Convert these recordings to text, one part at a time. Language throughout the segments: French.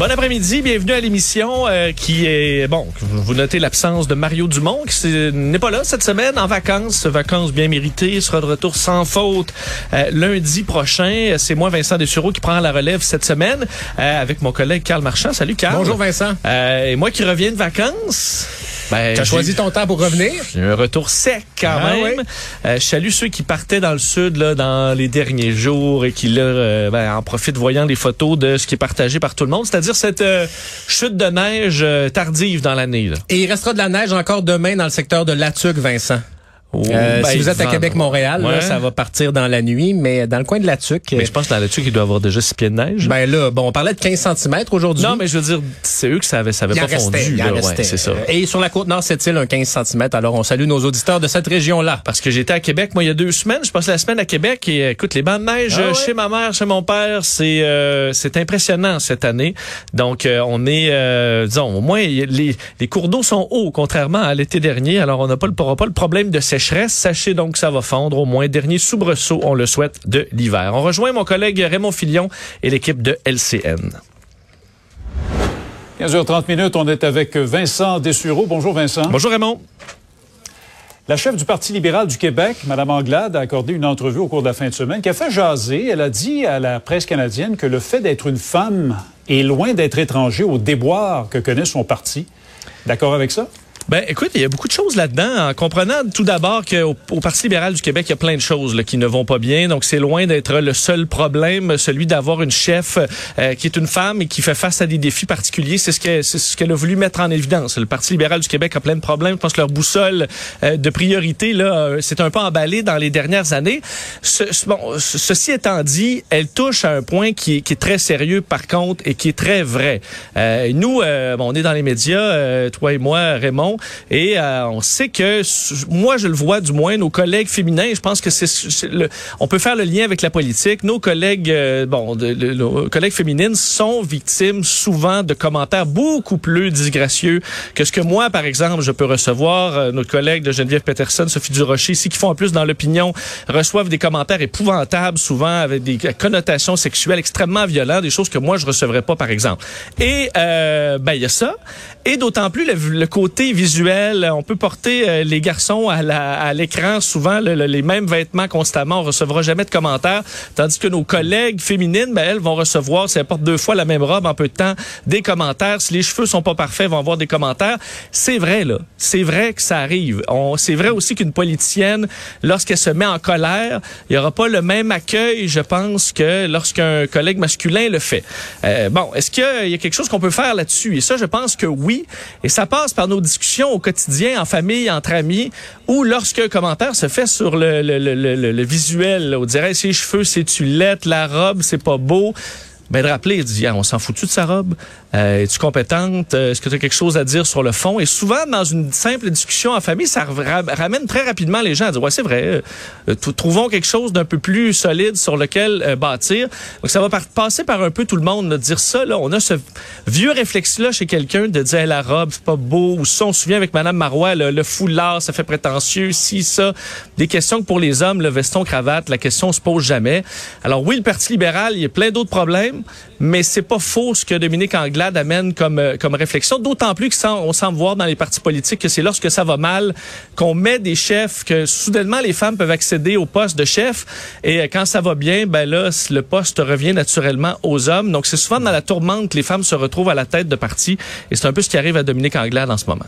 Bon après-midi, bienvenue à l'émission euh, qui est bon. Vous notez l'absence de Mario Dumont qui n'est pas là cette semaine en vacances, vacances bien méritées. Il sera de retour sans faute euh, lundi prochain. C'est moi Vincent Dessureau qui prend la relève cette semaine euh, avec mon collègue Carl Marchand. Salut Carl. Bonjour Vincent. et moi qui reviens de vacances. Ben, tu as choisi ton temps pour revenir? J'ai un retour sec quand Ah même. Euh, je salue ceux qui partaient dans le sud là, dans les derniers jours et qui là, euh, ben, en profitent voyant les photos de ce qui est partagé par tout le monde, c'est-à-dire cette euh, chute de neige tardive dans l'année. Et il restera de la neige encore demain dans le secteur de Latuc, Vincent. Oh, Euh, ben, si vous êtes à Québec-Montréal, là, Ouais. ça va partir dans la nuit, mais dans le coin de Latuc, Mais je pense que dans là-dessus qu'il doit avoir déjà six pieds de neige. ben là, bon, on parlait de 15 cm aujourd'hui. non, mais je veux dire, c'est eux que ça avait, ça avait il pas restait, fondu. il là, ouais, c'est ça. Et sur la côte nord, c'est-il un 15 cm. Alors, on salue nos auditeurs de cette région-là. Parce que j'étais à Québec, moi, il y a deux semaines. Je passais la semaine à Québec et écoute, les bancs de neige Ah ouais? chez ma mère, chez mon père, c'est euh, c'est impressionnant cette année. Donc, euh, on est, euh, disons, au moins, y les, les cours d'eau sont hauts, contrairement à l'été dernier. Alors, on n'a pas, le- pas le problème de sécheresse. Sachez donc que ça va fondre au moins. Dernier soubresaut, on le souhaite, de l'hiver. On rejoint mon collègue Raymond Filion et l'équipe de LCN. 15h30 minutes, on est avec Vincent Dessureau. Bonjour Vincent. Bonjour Raymond. La chef du Parti libéral du Québec, Mme Anglade, a accordé une entrevue au cours de la fin de semaine qui a fait jaser. Elle a dit à la presse canadienne que le fait d'être une femme est loin d'être étranger au déboire que connaît son parti. D'accord avec ça? Ben, écoute, il y a beaucoup de choses là-dedans. En comprenant tout d'abord qu'au au Parti libéral du Québec, il y a plein de choses là, qui ne vont pas bien. Donc, c'est loin d'être le seul problème, celui d'avoir une chef euh, qui est une femme et qui fait face à des défis particuliers. C'est ce qu'elle ce qu'elle a voulu mettre en évidence. Le Parti libéral du Québec a plein de problèmes. Je pense que leur boussole euh, de priorité là, euh, c'est un peu emballé dans les dernières années. Ce- bon, ce- ceci étant dit, elle touche à un point qui est, qui est très sérieux par contre et qui est très vrai. Euh, nous, euh, bon, on est dans les médias, euh, toi et moi, Raymond, et euh, on sait que moi, je le vois du moins, nos collègues féminins, je pense que c'est on peut faire le lien avec la politique. Nos collègues, euh, bon, nos collègues féminines sont victimes souvent de commentaires beaucoup plus disgracieux que ce que moi, par exemple, je peux recevoir. Euh, notre collègue de Geneviève Peterson, Sophie Durocher, ici, qui font en plus dans l'opinion, reçoivent des commentaires épouvantables, souvent avec des connotations sexuelles extrêmement violentes, des choses que moi, je recevrais pas, par exemple. Et, euh, ben, il y a ça. Et d'autant plus le, le côté visuel, on peut porter euh, les garçons à l'écran souvent le- le- les mêmes vêtements constamment, on recevra jamais de commentaires, tandis que nos collègues féminines, ben, elles vont recevoir, si elles portent deux fois la même robe en peu de temps, des commentaires. Si les cheveux sont pas parfaits, vont avoir des commentaires. C'est vrai là, c'est vrai que ça arrive. C'est vrai aussi qu'une politicienne, lorsqu'elle se met en colère, il y aura pas le même accueil, je pense, que lorsqu'un collègue masculin le fait. Euh, bon, est-ce qu'il y a quelque chose qu'on peut faire là-dessus? Et ça, je pense que oui. Et ça passe par nos discussions au quotidien, en famille, entre amis, ou lorsqu'un commentaire se fait sur le, le, le, le, visuel, on dirait ses cheveux, c'est tu lettre, la robe, c'est pas beau. Ben de rappeler, il dit, Ah, on s'en fout-tu de sa robe? Euh, Es-tu compétente? Euh, Est-ce que tu as quelque chose à dire sur le fond? Et souvent, dans une simple discussion en famille, ça ra- ramène très rapidement les gens à dire, ouais, c'est vrai, euh, trouvons quelque chose d'un peu plus solide sur lequel euh, bâtir. Donc, ça va passer par un peu tout le monde, de dire ça, là. On a ce vieux réflexe-là chez quelqu'un de dire, Hey, la robe, c'est pas beau. Ou ça, on se souvient avec Madame Marois, le, le foulard, ça fait prétentieux, si, ça. Des questions que pour les hommes, le veston, cravate, la question se pose jamais. Alors oui, le Parti libéral, il y a plein d'autres problèmes, mais c'est pas faux ce que Dominique Anglade amène comme, euh, comme réflexion, d'autant plus qu'on semble voir dans les partis politiques que c'est lorsque ça va mal qu'on met des chefs, que soudainement les femmes peuvent accéder au poste de chef, et euh, quand ça va bien, ben là, le poste revient naturellement aux hommes. Donc c'est souvent dans la tourmente que les femmes se retrouvent à la tête de parti, et c'est un peu ce qui arrive à Dominique Anglade en ce moment.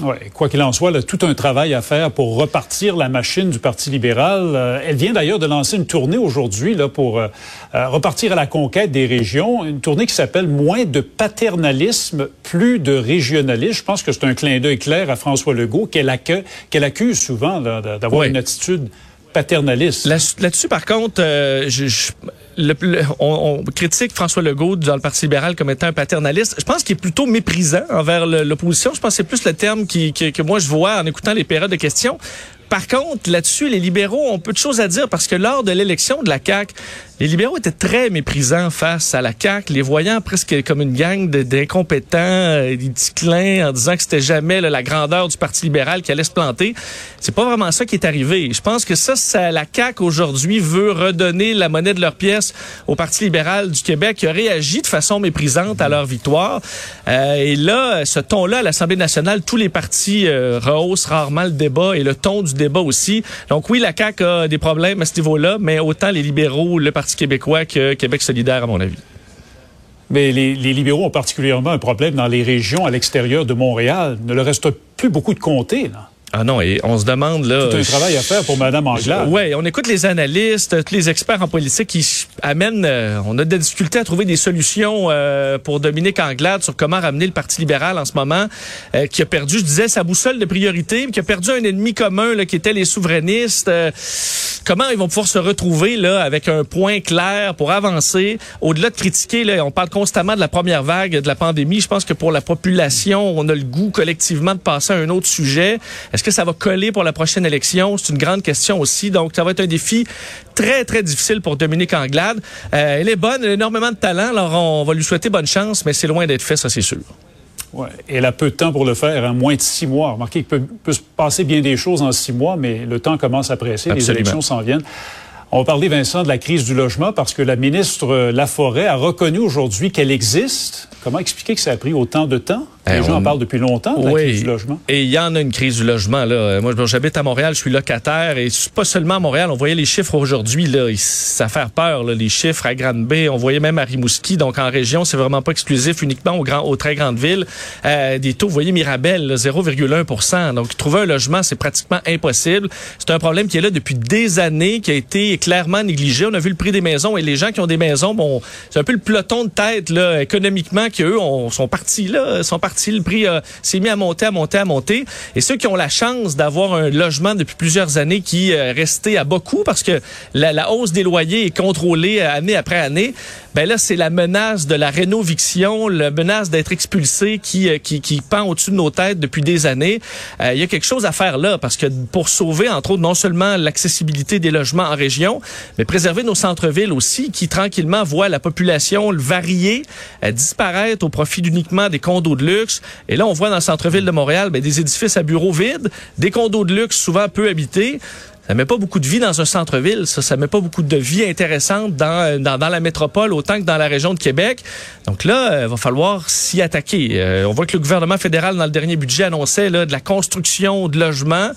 Ouais, quoi qu'il en soit, là, tout un travail à faire pour repartir la machine du Parti libéral. Euh, elle vient d'ailleurs de lancer une tournée aujourd'hui là pour euh, euh, repartir à la conquête des régions, une tournée qui s'appelle Moins de paternalisme, plus de régionalisme. Je pense que c'est un clin d'œil clair à François Legault qu'elle accuse, souvent d'avoir une attitude paternaliste. Là-dessus, par contre, euh, je, on, critique François Legault dans le Parti libéral comme étant un paternaliste. Je pense qu'il est plutôt méprisant envers l'opposition. Je pense que c'est plus le terme qui, que moi je vois en écoutant les périodes de questions. Par contre, là-dessus, les libéraux ont peu de choses à dire parce que lors de l'élection de la CAQ, les libéraux étaient très méprisants face à la CAQ, les voyant presque comme une gang d'incompétents, euh, des clins en disant que c'était jamais la grandeur du Parti libéral qui allait se planter. C'est pas vraiment ça qui est arrivé. Je pense que ça, ça la CAQ aujourd'hui veut redonner la monnaie de leur pièce au Parti libéral du Québec qui a réagi de façon méprisante à leur victoire. Euh, et là, ce ton-là à l'Assemblée nationale, tous les partis euh, rehaussent rarement le débat et le ton du débat aussi. Donc oui, la CAQ a des problèmes à ce niveau-là, mais autant les libéraux, le Parti québécois que Québec solidaire, à mon avis. Mais les, libéraux ont particulièrement un problème dans les régions à l'extérieur de Montréal. Il ne leur reste plus beaucoup de comtés. Là. Ah non, et on se demande là. Tout un travail à faire pour Mme Anglade. Oui, on écoute les analystes, tous les experts en politique qui amènent. Euh, on a des difficultés à trouver des solutions euh, pour Dominique Anglade sur comment ramener le Parti libéral en ce moment, euh, qui a perdu, je disais, sa boussole de priorité, mais qui a perdu un ennemi commun là, qui était les souverainistes. comment ils vont pouvoir se retrouver là avec un point clair pour avancer? Au-delà de critiquer. Là, on parle constamment de la première vague de la pandémie. Je pense que pour la population, on a le goût collectivement de passer à un autre sujet. Est-ce que ça va coller pour la prochaine élection? C'est une grande question aussi. Donc, ça va être un défi très, très difficile pour Dominique Anglade. Euh, elle est bonne, elle a énormément de talent, alors on va lui souhaiter bonne chance, mais c'est loin d'être fait, ça c'est sûr. Ouais. Elle a peu de temps pour le faire, hein, moins de six mois. Remarquez qu'il peut, peut, se passer bien des choses en six mois, mais le temps commence à presser, les élections s'en viennent. On va parler, Vincent, de la crise du logement parce que la ministre Laforêt a reconnu aujourd'hui qu'elle existe. Comment expliquer que ça a pris autant de temps? Les eh, gens en parlent depuis longtemps, de la crise du logement. Et il y en a une crise du logement. Là. Moi, j'habite à Montréal, je suis locataire. Et pas seulement à Montréal. On voyait les chiffres aujourd'hui. Là, ça fait peur, là, les chiffres à Grande-Bay. On voyait même à Rimouski. Donc, en région, c'est vraiment pas exclusif uniquement aux, grands, aux très grandes villes. Euh, des taux, vous voyez, Mirabel, 0,1% Donc, trouver un logement, c'est pratiquement impossible. C'est un problème qui est là depuis des années, qui a été clairement négligé. On a vu le prix des maisons et les gens qui ont des maisons, bon, c'est un peu le peloton de tête, là, économiquement, qu'eux sont partis, là, sont partis le prix s'est mis à monter, à monter, à monter. Et ceux qui ont la chance d'avoir un logement depuis plusieurs années qui est resté à beaucoup parce que la, hausse des loyers est contrôlée année après année, ben là, c'est la menace de la rénoviction, la menace d'être expulsé qui, euh, qui, qui pend au-dessus de nos têtes depuis des années. Euh, il y a quelque chose à faire là parce que pour sauver, entre autres, non seulement l'accessibilité des logements en région, mais préserver nos centres-villes aussi qui tranquillement voient la population varier, euh, disparaître au profit uniquement des condos de luxe. Et là, on voit dans le centre-ville de Montréal ben, des édifices à bureaux vides, des condos de luxe souvent peu habités ça met pas beaucoup de vie dans un centre-ville, ça, ça met pas beaucoup de vie intéressante dans, dans, dans, la métropole autant que dans la région de Québec. Donc là, il euh, va falloir s'y attaquer. Euh, on voit que le gouvernement fédéral, dans le dernier budget, annonçait là, de la construction de logements.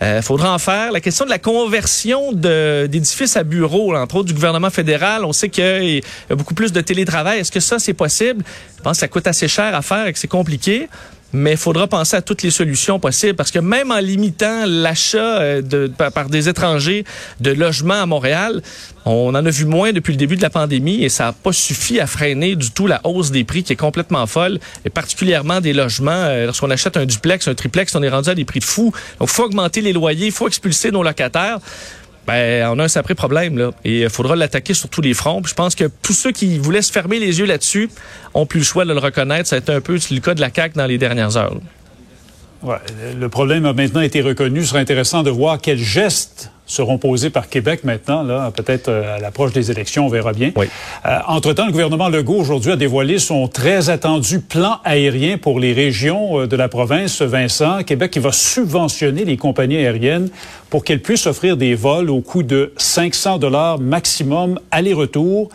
Il euh, faudra en faire. La question de la conversion d'édifices à bureaux, entre autres du gouvernement fédéral, on sait qu'il y a beaucoup plus de télétravail. Est-ce que ça, c'est possible? Je pense que ça coûte assez cher à faire et que c'est compliqué mais il faudra penser à toutes les solutions possibles parce que même en limitant l'achat euh, de, par, des étrangers de logements à Montréal, on en a vu moins depuis le début de la pandémie et ça n'a pas suffi à freiner du tout la hausse des prix qui est complètement folle et particulièrement des logements. Euh, lorsqu'on achète un duplex, un triplex, on est rendu à des prix de fou. Donc, il faut augmenter les loyers, il faut expulser nos locataires ben, on a un sacré problème. Et il faudra l'attaquer sur tous les fronts. je pense que tous ceux qui voulaient se fermer les yeux là-dessus ont plus le choix de le reconnaître. Ça a été un peu le cas de la CAQ dans les dernières heures. Le problème a maintenant été reconnu. Ce serait intéressant de voir quels gestes seront posés par Québec maintenant, là, peut-être euh, à l'approche des élections, on verra bien. Oui. Euh, entre-temps, le gouvernement Legault aujourd'hui a dévoilé son très attendu plan aérien pour les régions euh, de la province. Vincent, Québec qui va subventionner les compagnies aériennes pour qu'elles puissent offrir des vols au coût de 500 dollars maximum aller-retour,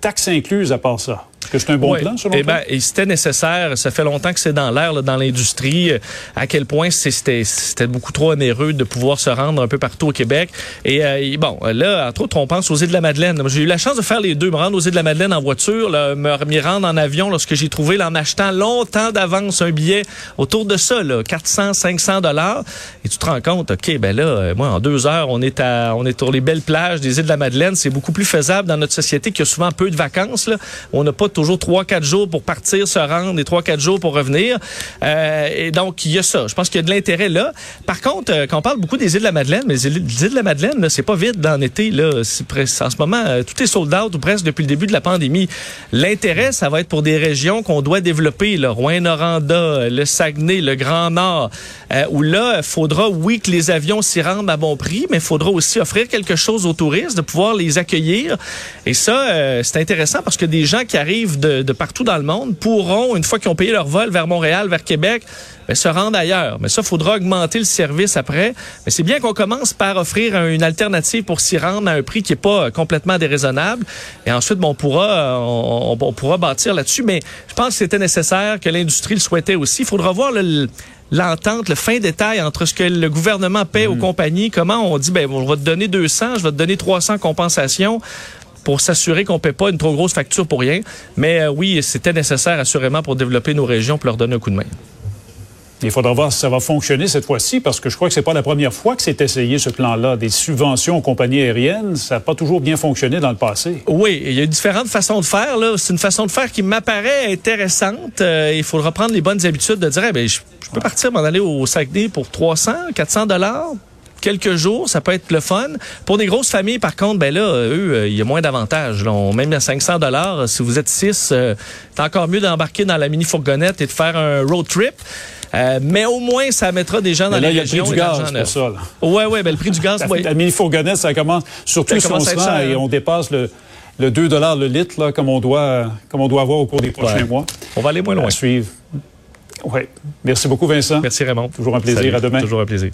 taxes incluses à part ça que c'est un bon plan, selon eh ben, et c'était nécessaire. Ça fait longtemps que c'est dans l'air, dans l'industrie. À quel point c'était beaucoup trop onéreux de pouvoir se rendre un peu partout au Québec. Et, euh, bon, là, entre autres, on pense aux îles de la Madeleine. J'ai eu la chance de faire les deux, me rendre aux îles de la Madeleine en voiture, là, me rendre en avion lorsque j'ai trouvé, là, en achetant longtemps d'avance un billet autour de ça, là, 400, 500 dollars. Et tu te rends compte, OK, ben là, euh, moi, en deux heures, on est à, on est sur les belles plages des îles de la Madeleine. C'est beaucoup plus faisable dans notre société qui a souvent peu de vacances, là. On n'a pas toujours trois, quatre jours pour partir, se rendre et trois, quatre jours pour revenir. Euh, et donc, il y a ça. Je pense qu'il y a de l'intérêt là. Par contre, euh, quand on parle beaucoup des îles de la Madeleine, mais les îles, les îles de la Madeleine, c'est pas vite dans l'été. En ce moment, euh, tout est sold out ou presque depuis le début de la pandémie. L'intérêt, ça va être pour des régions qu'on doit développer, le Rouen-Noranda, le Saguenay, le Grand Nord, où là, il faudra, oui, que les avions s'y rendent à bon prix, mais il faudra aussi offrir quelque chose aux touristes, de pouvoir les accueillir. Et ça, c'est intéressant parce que des gens qui arrivent de, de, partout dans le monde pourront, une fois qu'ils ont payé leur vol vers Montréal, vers Québec, ben, se rendre ailleurs. Mais ça, il faudra augmenter le service après. Mais c'est bien qu'on commence par offrir une alternative pour s'y rendre à un prix qui est pas complètement déraisonnable. Et ensuite, bon, on pourra, on, on pourra bâtir là-dessus. Mais je pense que c'était nécessaire, que l'industrie le souhaitait aussi. Il faudra voir le l'entente, le fin détail entre ce que le gouvernement paie aux compagnies, comment on dit, ben, on va te donner 200, je vais te donner 300 compensations pour s'assurer qu'on ne paie pas une trop grosse facture pour rien. Mais euh, oui, c'était nécessaire assurément pour développer nos régions, pour leur donner un coup de main. Il faudra voir si ça va fonctionner cette fois-ci, parce que je crois que c'est pas la première fois que c'est essayé ce plan-là. Des subventions aux compagnies aériennes, ça n'a pas toujours bien fonctionné dans le passé. Oui, il y a différentes façons de faire. Là, c'est une façon de faire qui m'apparaît intéressante. Euh, il faudra prendre les bonnes habitudes de dire, eh ben, je, je peux partir m'en aller au Saguenay pour 300, 400 dollars quelques jours, ça peut être le fun. Pour des grosses familles, par contre, ben là, eux, il y a moins d'avantages. Même à 500 dollars, si vous êtes six, euh, c'est encore mieux d'embarquer dans la mini fourgonnette et de faire un road trip. Euh, mais au moins, ça mettra des gens dans mais là, les il y a le prix du gaz pour ça. Là. Ouais, ouais, ben le prix du gaz. la, ouais. la mini fourgonnette, ça commence surtout Ça si on se rend et hein. on dépasse le, le 2 le litre là, comme on doit comme on doit avoir au cours des prochains Ouais. mois. On va aller moins loin. À suivre. Ouais. Merci beaucoup Vincent. Merci Raymond. Toujours un plaisir. Salut. À demain. Toujours un plaisir.